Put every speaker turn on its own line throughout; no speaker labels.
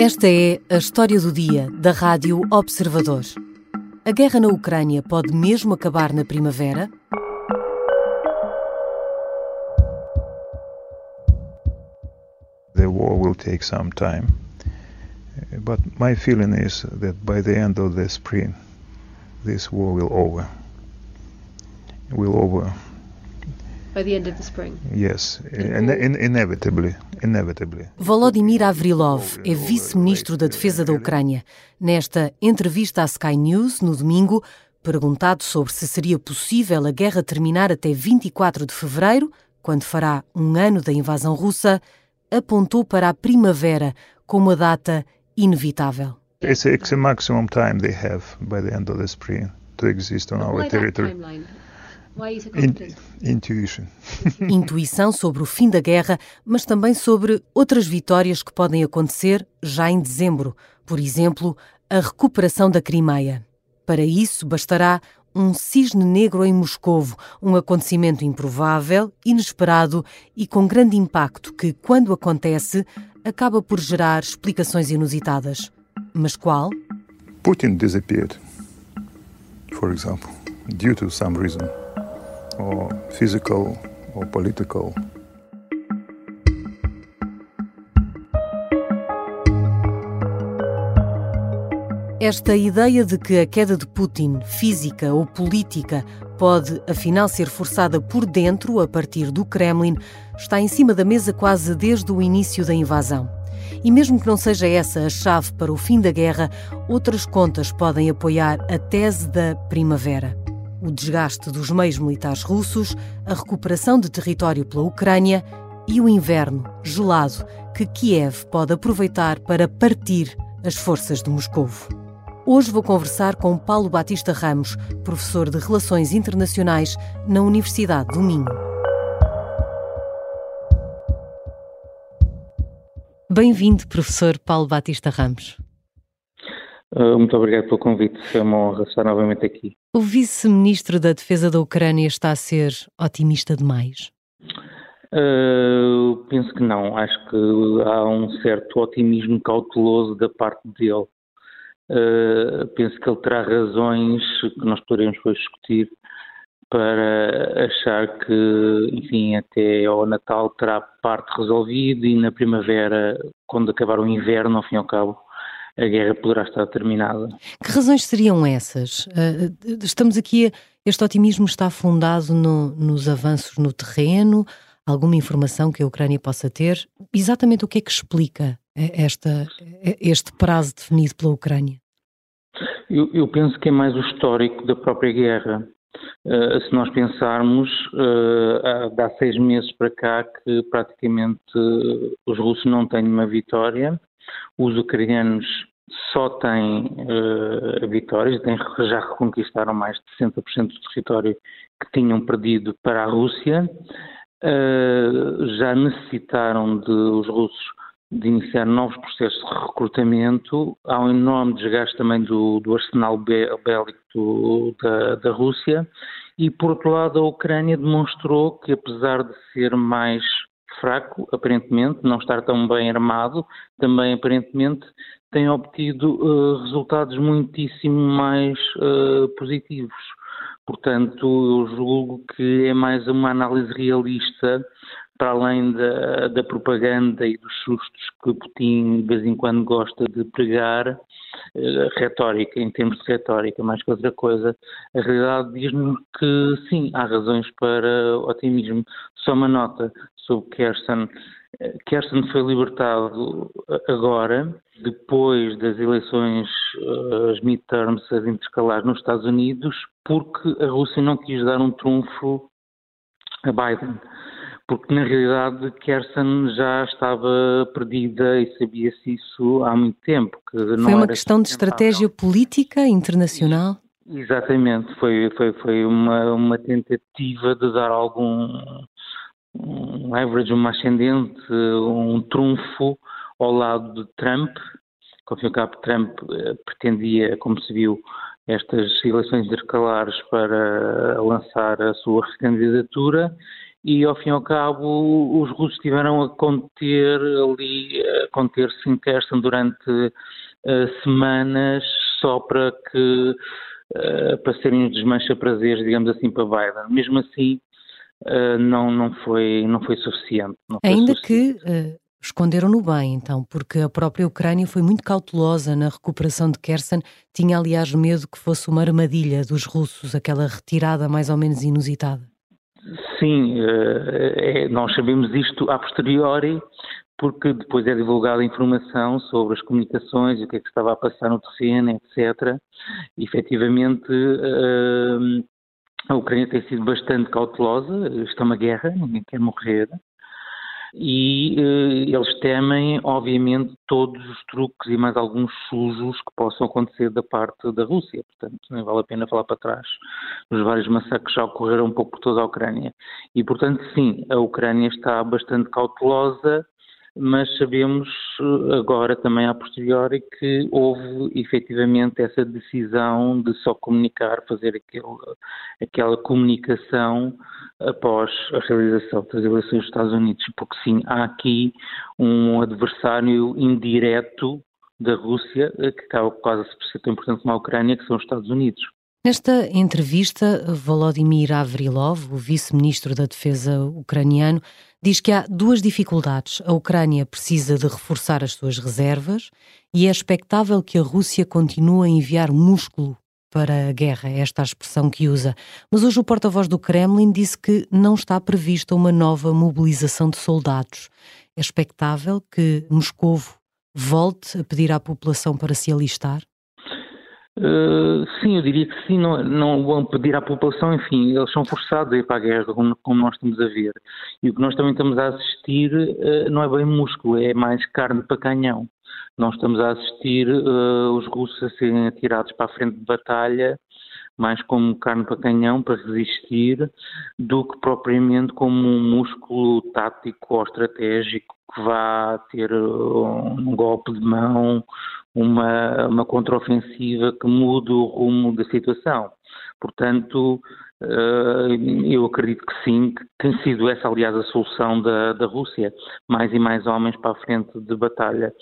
Esta é a história do dia da Rádio Observador. A guerra na Ucrânia pode mesmo acabar na primavera?
The war will take some time, but my feeling is that by the end of the spring, this war will over. Will over.
By the end of the spring.
Yes, in, in, inevitably, inevitably.
Volodymyr Avrilov é vice-ministro da Defesa da Ucrânia. Nesta entrevista à Sky News, no domingo, perguntado sobre se seria possível a guerra terminar até 24 de fevereiro, quando fará um ano da invasão russa, apontou para a primavera como a data inevitável.
It's, it's a maximum time they have by the end of the spring to exist on our territory. In, intuition.
Intuição sobre o fim da guerra, mas também sobre outras vitórias que podem acontecer já em dezembro. Por exemplo, a recuperação da Crimeia. Para isso, bastará um cisne negro em Moscovo, um acontecimento improvável, inesperado e com grande impacto que, quando acontece, acaba por gerar explicações inusitadas. Mas qual?
Putin disappeared, for example, due to some reason, or physical or political.
Esta ideia de que a queda de Putin, física ou política, pode afinal ser forçada por dentro a partir do Kremlin, está em cima da mesa quase desde o início da invasão. E mesmo que não seja essa a chave para o fim da guerra, outras contas podem apoiar a tese da primavera. O desgaste dos meios militares russos, a recuperação de território pela Ucrânia e o inverno gelado que Kiev pode aproveitar para partir as forças de Moscovo. Hoje vou conversar com Paulo Batista Ramos, professor de Relações Internacionais na Universidade do Minho. Bem-vindo, professor Paulo Batista Ramos.
Uh, muito obrigado pelo convite, é uma honra estar novamente aqui.
O vice-ministro da Defesa da Ucrânia está a ser otimista demais?
Uh, penso que não. Acho que há um certo otimismo cauteloso da parte dele. Uh, penso que ele terá razões que nós poderemos depois discutir para achar que, enfim, até ao Natal terá parte resolvida e na primavera, quando acabar o inverno, ao fim e ao cabo, a guerra poderá estar terminada.
Que razões seriam essas? Uh, estamos aqui, este otimismo está fundado no, nos avanços no terreno, alguma informação que a Ucrânia possa ter? Exatamente o que é que explica esta, este prazo definido pela Ucrânia?
Eu, eu, penso que é mais o histórico da própria guerra. Uh, se nós pensarmos, uh, há, há seis meses para cá que praticamente uh, os russos não têm uma vitória, os ucranianos só têm vitórias, têm, já reconquistaram mais de 60% do território que tinham perdido para a Rússia, já necessitaram de os russos de iniciar novos processos de recrutamento. Há um enorme desgaste também do, do arsenal bélico da, da Rússia. E, por outro lado, a Ucrânia demonstrou que, apesar de ser mais fraco, aparentemente, não estar tão bem armado, também aparentemente tem obtido uh, resultados muitíssimo mais uh, positivos. Portanto, eu julgo que é mais uma análise realista para além da, da, propaganda e dos sustos que Putin de vez em quando gosta de pregar, uh, retórica, em termos de retórica, mais que outra coisa, a realidade diz-nos que sim, há razões para otimismo. Só uma nota sobre Kersten. Kersten foi libertado agora, depois das eleições, uh, as midterms, as intercalares nos Estados Unidos, porque a Rússia não quis dar um trunfo a Biden porque na realidade Kersen já estava perdida e sabia-se isso há muito tempo. Que
foi não uma questão de estratégia política internacional?
Exatamente, foi, foi, foi uma, uma tentativa de dar algum um leverage, uma ascendente, um trunfo ao lado de Trump, que ao fim e ao cabo Trump eh, pretendia, como se viu, estas eleições intercalares para lançar a sua recandidatura e ao fim e ao cabo os russos tiveram a conter ali, conter-se em Kherson durante uh, semanas só para que uh, para serem os desmancha-prazeres, digamos assim, para Biden. Mesmo assim, uh, não, não, foi, não foi suficiente. Não
foi
Ainda
suficiente. que esconderam-no bem, então, porque a própria Ucrânia foi muito cautelosa na recuperação de Kherson, tinha aliás medo que fosse uma armadilha dos russos, aquela retirada mais ou menos inusitada.
Sim, é, nós sabemos isto a posteriori, porque depois é divulgada informação sobre as comunicações o que é que estava a passar no terreno, etc. E, efetivamente, a Ucrânia tem sido bastante cautelosa, é uma guerra, ninguém quer morrer, e uh, eles temem, obviamente, todos os truques e mais alguns sujos que possam acontecer da parte da Rússia. Portanto, nem vale a pena falar para trás dos vários massacres que já ocorreram um pouco por toda a Ucrânia. E, portanto, sim, a Ucrânia está bastante cautelosa mas sabemos eh, agora também a posteriori que houve efetivamente essa decisão de só comunicar, fazer aquele, aquela comunicação após a realização das eleições dos Estados Unidos, porque sim, há aqui um adversário indireto da Rússia eh, que acaba quase por ser tão importante como a Ucrânia, que são os Estados Unidos.
Nesta entrevista, Volodymyr Avrilov, o vice-ministro da Defesa ucraniano, diz que há duas dificuldades. A Ucrânia precisa de reforçar as suas reservas e é expectável que a Rússia continue a enviar músculo para a guerra, é esta a expressão que usa. Mas hoje o porta-voz do Kremlin disse que não está prevista uma nova mobilização de soldados. É expectável que Moscovo volte a pedir à população para se alistar?
Uh, sim, eu diria que sim, não, não vão pedir à população, enfim, eles são forçados a ir para a guerra, como, como nós estamos a ver. E o que nós também estamos a assistir uh, não é bem músculo, é mais carne para canhão. Nós estamos a assistir uh, os russos a serem atirados para a frente de batalha, mais como carne para canhão, para resistir, do que propriamente como um músculo tático ou estratégico que vá ter um golpe de mão uma, uma contraofensiva que mude o rumo da situação. Portanto, eh, eu acredito que sim, que tem sido essa, aliás, a solução da, da Rússia, mais e mais homens para a frente de batalha.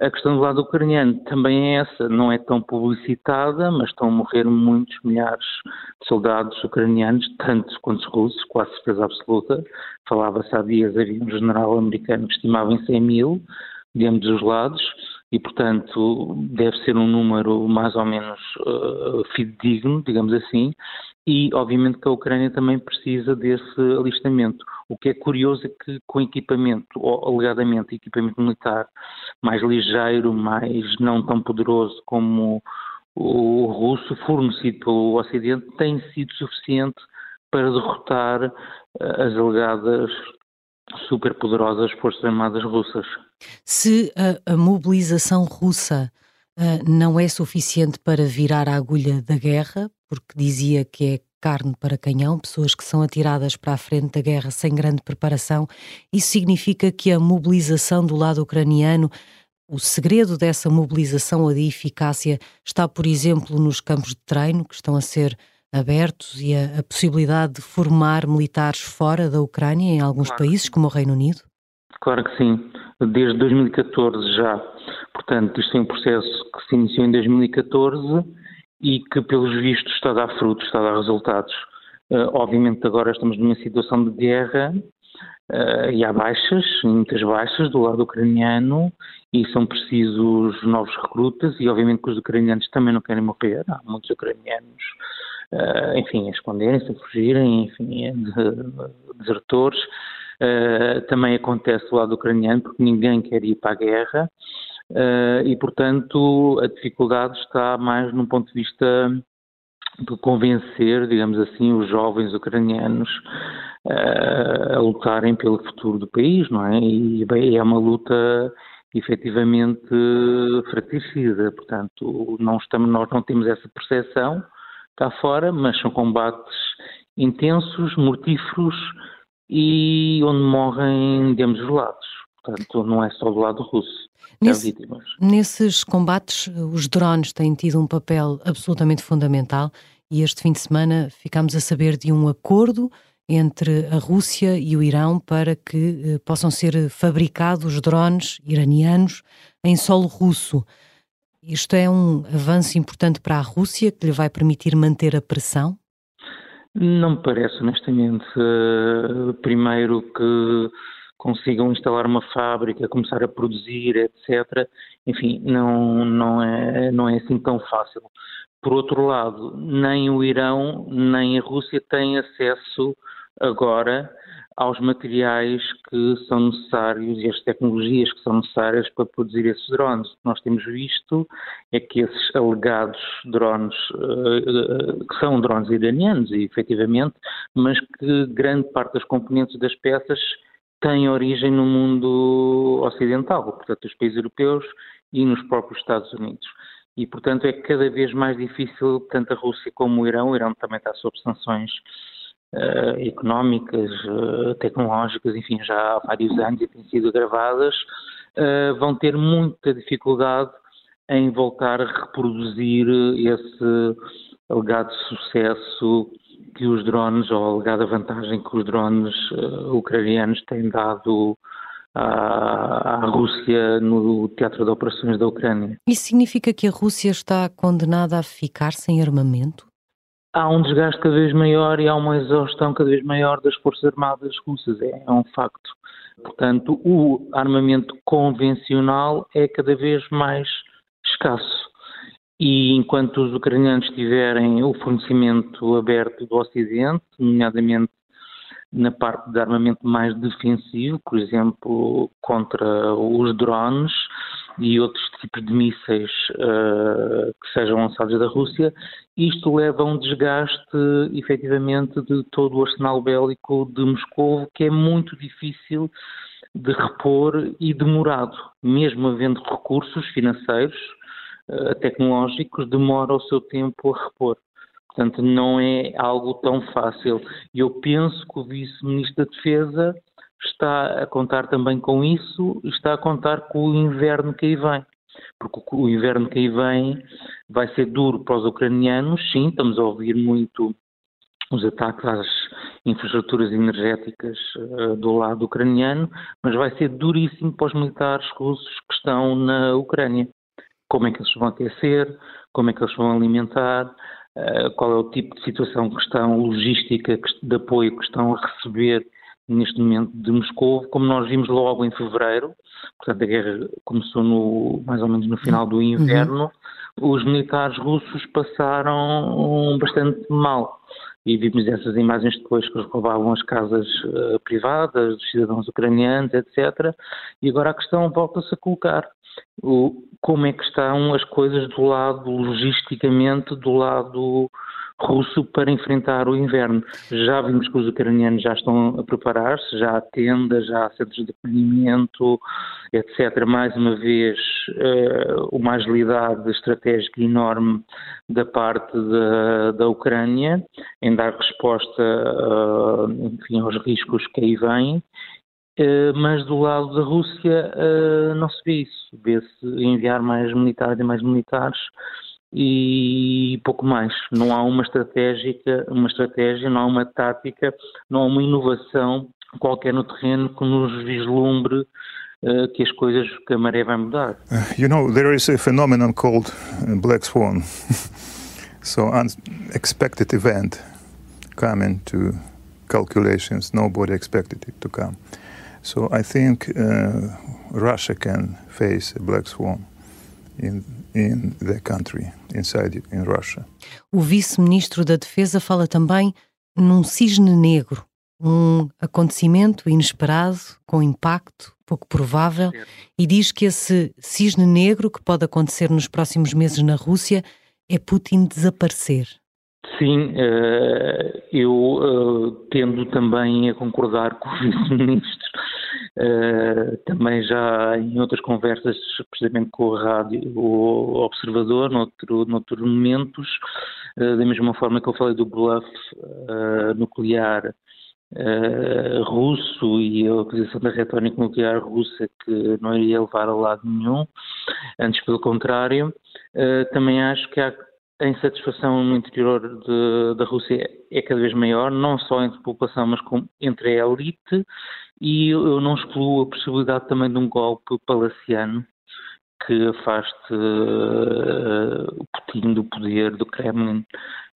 A questão do lado ucraniano também é essa, não é tão publicitada, mas estão a morrer muitos milhares de soldados ucranianos, tantos quanto os russos, quase certeza absoluta. Falava-se há dias, havia um general americano que estimava em 100 mil, de ambos os lados e, portanto, deve ser um número mais ou menos uh, fidedigno, digamos assim, e obviamente que a Ucrânia também precisa desse alistamento. O que é curioso é que com equipamento, ou alegadamente equipamento militar mais ligeiro, mais não tão poderoso como o russo fornecido pelo Ocidente, tem sido suficiente para derrotar eh, as alegadas superpoderosas Forças Armadas russas.
Se a, a mobilização russa uh, não é suficiente para virar a agulha da guerra, porque dizia que é carne para canhão, pessoas que são atiradas para a frente da guerra sem grande preparação, isso significa que a mobilização do lado ucraniano o segredo dessa mobilização ou de eficácia está, por exemplo, nos campos de treino que estão a ser abertos e a, a, possibilidade de formar militares fora da Ucrânia em alguns claro países, como o Reino Unido?
Claro que sim, desde 2014 já. Portanto, isto é um processo que se iniciou em 2014 e que, pelos vistos, está a dar frutos, está a dar resultados. Uh, obviamente, agora estamos numa situação de guerra uh, e há baixas, muitas baixas do lado ucraniano e são precisos novos recrutas e, obviamente, que os ucranianos também não querem morrer. Há muitos ucranianos uh, enfim, a esconderem-se, a fugirem, enfim, de, desertores. Uh, também acontece do lado ucraniano, porque ninguém quer ir para a guerra, uh, e, portanto, a dificuldade está mais num ponto de vista de convencer, digamos assim, os jovens ucranianos uh, a lutarem pelo futuro do país, não é? E bem, é uma luta efetivamente fratricida, portanto, não estamos, nós não temos essa percepção, cá fora, mas são combates intensos, mortíferos e onde morrem de ambos os lados. Portanto, não é só do lado russo. Nesse,
nesses combates, os drones têm tido um papel absolutamente fundamental e este fim de semana ficámos a saber de um acordo entre a Rússia e o Irão para que possam ser fabricados drones iranianos em solo russo. Isto é um avanço importante para a Rússia que lhe vai permitir manter a pressão?
Não me parece, honestamente. Primeiro que consigam instalar uma fábrica, começar a produzir, etc. Enfim, não, não, é, não é assim tão fácil. Por outro lado, nem o Irão nem a Rússia têm acesso agora aos materiais que são necessários e às tecnologias que são necessárias para produzir esses drones. O que nós temos visto é que esses alegados drones, uh, que são drones iranianos, efetivamente, mas que grande parte das componentes das peças têm origem no mundo ocidental, portanto, nos países europeus e nos próprios Estados Unidos. E, portanto, é cada vez mais difícil, tanto a Rússia como o Irão, o Irão também está sob sanções uh, económicas, uh, tecnológicas, enfim, já há vários anos e têm sido agravadas, uh, vão ter muita dificuldade em voltar a reproduzir esse alegado sucesso que os drones, ou a alegada vantagem que os drones ucranianos têm dado à, à Rússia no teatro de operações da Ucrânia.
Isso significa que a Rússia está condenada a ficar sem armamento?
Há um desgaste cada vez maior e há uma exaustão cada vez maior das Forças Armadas russas, é, é um facto. Portanto, o armamento convencional é cada vez mais escasso. E enquanto os ucranianos tiverem o fornecimento aberto do Ocidente, nomeadamente na parte de armamento mais defensivo, por exemplo, contra os drones, e outros tipos de mísseis uh, que sejam lançados da Rússia, isto leva a um desgaste, efetivamente, de todo o arsenal bélico de Moscou, que é muito difícil de repor e demorado. Mesmo havendo recursos financeiros, uh, tecnológicos, demora o seu tempo a repor. Portanto, não é algo tão fácil. Eu penso que o Vice-Ministro da Defesa está a contar também com isso, está a contar com o inverno que aí vem. Porque o inverno que aí vem vai ser duro para os ucranianos, sim, estamos a ouvir muito os ataques às infraestruturas energéticas uh, do lado ucraniano, mas vai ser duríssimo para os militares russos que estão na Ucrânia. Como é que eles vão aquecer, como é que eles vão alimentar, uh, qual é o tipo de situação que estão, logística de apoio que estão a receber neste momento de Moscou, como nós vimos logo em fevereiro, portanto a guerra começou no, mais ou menos no final do inverno, uhum. os militares russos passaram bastante mal. E vimos essas imagens depois que eles roubavam as casas uh, privadas dos cidadãos ucranianos, etc. E agora a questão volta-se a colocar. O, como é que estão as coisas do lado, logisticamente, do lado russo para enfrentar o inverno. Já vimos que os ucranianos já estão a preparar-se, já há tendas, já há centros de acolhimento, etc. Mais uma vez, uh, uma agilidade estratégica enorme da parte da, da Ucrânia em dar resposta uh, enfim, aos riscos que aí vêm. Uh, mas do lado da Rússia não se vê isso. Vê-se enviar mais militares e mais militares e pouco mais. Não há uma estratégia, uma estratégia, não há uma tática, não há uma inovação qualquer no terreno que nos vislumbre uh, que as coisas, que a maré vai mudar.
Uh, you know, there is a phenomenon called uh, black swan. so unexpected event coming to calculations, nobody expected it to come. So I think uh, Russia can face a black swan in in the country, inside in Russia.
O vice-ministro da Defesa fala também num cisne negro, um acontecimento inesperado, com impacto pouco provável, e diz que esse cisne negro que pode acontecer nos próximos meses na Rússia é Putin desaparecer.
Sim, eh, eu eh, tendo também a concordar com o vice-ministro Uh, também já em outras conversas, precisamente com a rádio, o Observador, noutro, noutros momentos, uh, da mesma forma que eu falei do bluff uh, nuclear russo e a utilização da retórica nuclear russa que não iria levar a lado nenhum, antes pelo contrário, também acho que há a insatisfação no interior de, da Rússia é cada vez maior, não só entre a população, mas com, entre a elite, e eu não excluo a possibilidade também de um golpe palaciano que afaste uh, o Putin do poder do Kremlin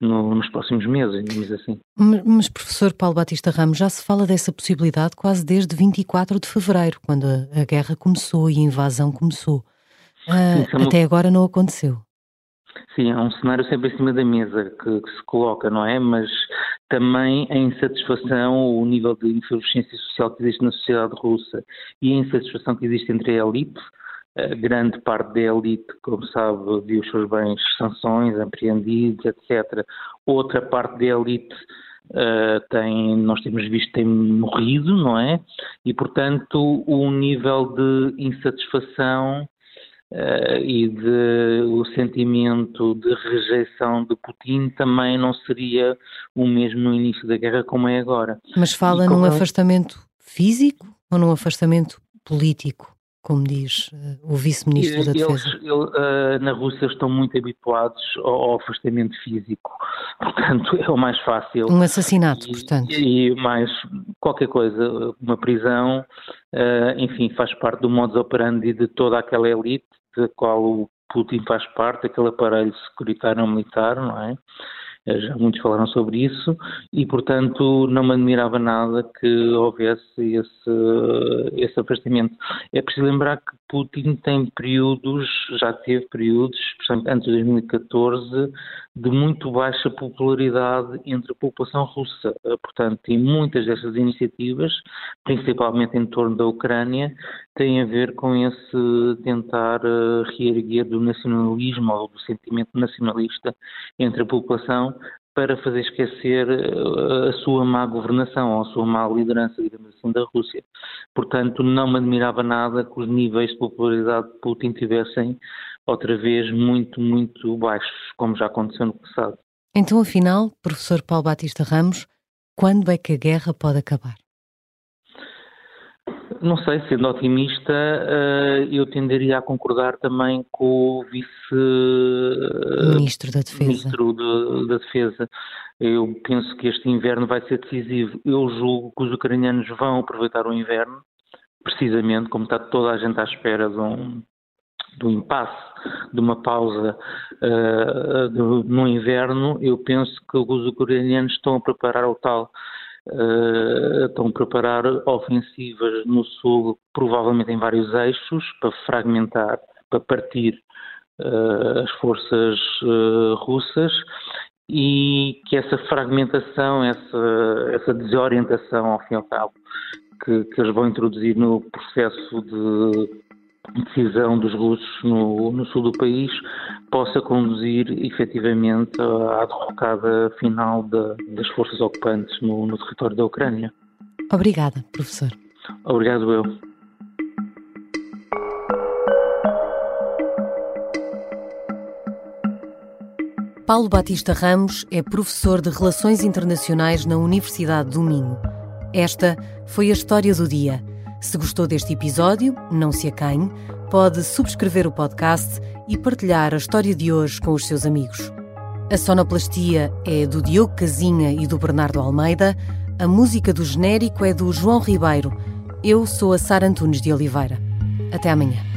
no, nos próximos meses, digamos assim.
Mas, mas, professor Paulo Batista Ramos, já se fala dessa possibilidade quase desde 24 de fevereiro, quando a, a guerra começou e a invasão começou. Uh, Sim, até agora não aconteceu.
Sim, é um cenário sempre em cima da mesa que, que, se coloca, não é? Mas também a insatisfação, o nível de insuficiência social que existe na sociedade russa e a insatisfação que existe entre a elite, a grande parte da elite, como sabe, viu os seus bens sanções, apreendidos, etc. Outra parte da elite Uh, tem, nós temos visto tem morrido, não é? E, portanto, o nível de insatisfação uh, e de, o sentimento de rejeição de Putin também não seria o mesmo no início da guerra como é agora.
Mas fala num é... afastamento físico ou num afastamento político? como diz uh, o vice-ministro da Defesa?
Eles, uh, na Rússia estão muito habituados ao, ao, afastamento físico, portanto é o mais fácil.
Um assassinato,
e,
portanto.
E mais qualquer coisa, uma prisão, uh, enfim, faz parte do modus operandi de toda aquela elite da qual o Putin faz parte, aquele aparelho securitário militar, não é? Eh, já muitos falaram sobre isso e, portanto, não me admirava nada que houvesse esse, esse afastamento. É preciso lembrar que Putin tem períodos, já teve períodos, especialmente antes de 2014, de muito baixa popularidade entre a população russa. Eh, portanto, e muitas dessas iniciativas, principalmente em torno da Ucrânia, têm a ver com esse tentar uh, reerguer do nacionalismo ou do sentimento nacionalista entre a população para fazer esquecer uh, a sua má governação ou a sua má liderança, digamos assim, da Rússia. Portanto, não me admirava nada que os níveis de popularidade de Putin tivessem outra vez muito, muito baixos, como já aconteceu no passado.
Então, afinal, professor Paulo Batista Ramos, quando é que a guerra pode acabar?
Não sei, sendo otimista, eh, eu tenderia a concordar também com o
vice-ministro da Defesa.
Ministro de, da Defesa. Eu penso que este inverno vai ser decisivo. Eu julgo que os ucranianos vão aproveitar o inverno, precisamente como está toda a gente à espera de um, do impasse, de uma pausa uh, do, no inverno, eu penso que os ucranianos estão a preparar o tal Uh, estão a preparar ofensivas no sul, provavelmente em vários eixos, para fragmentar, para partir uh, as forças uh, russas. E que essa fragmentação, essa, essa desorientação, ao fim e ao cabo, que, que eles vão introduzir no processo de decisão dos russos no, no, sul do país possa conduzir efetivamente à derrocada final de, das forças ocupantes no, no território da Ucrânia.
Obrigada, professor.
Obrigado eu.
Paulo Batista Ramos é professor de Relações Internacionais na Universidade do Minho. Esta foi a história do dia. Se gostou deste episódio, não se acanhe, pode subscrever o podcast e partilhar a história de hoje com os seus amigos. A sonoplastia é do Diogo Casinha e do Bernardo Almeida, a música do genérico é do João Ribeiro. Eu sou a Sara Antunes de Oliveira. Até amanhã.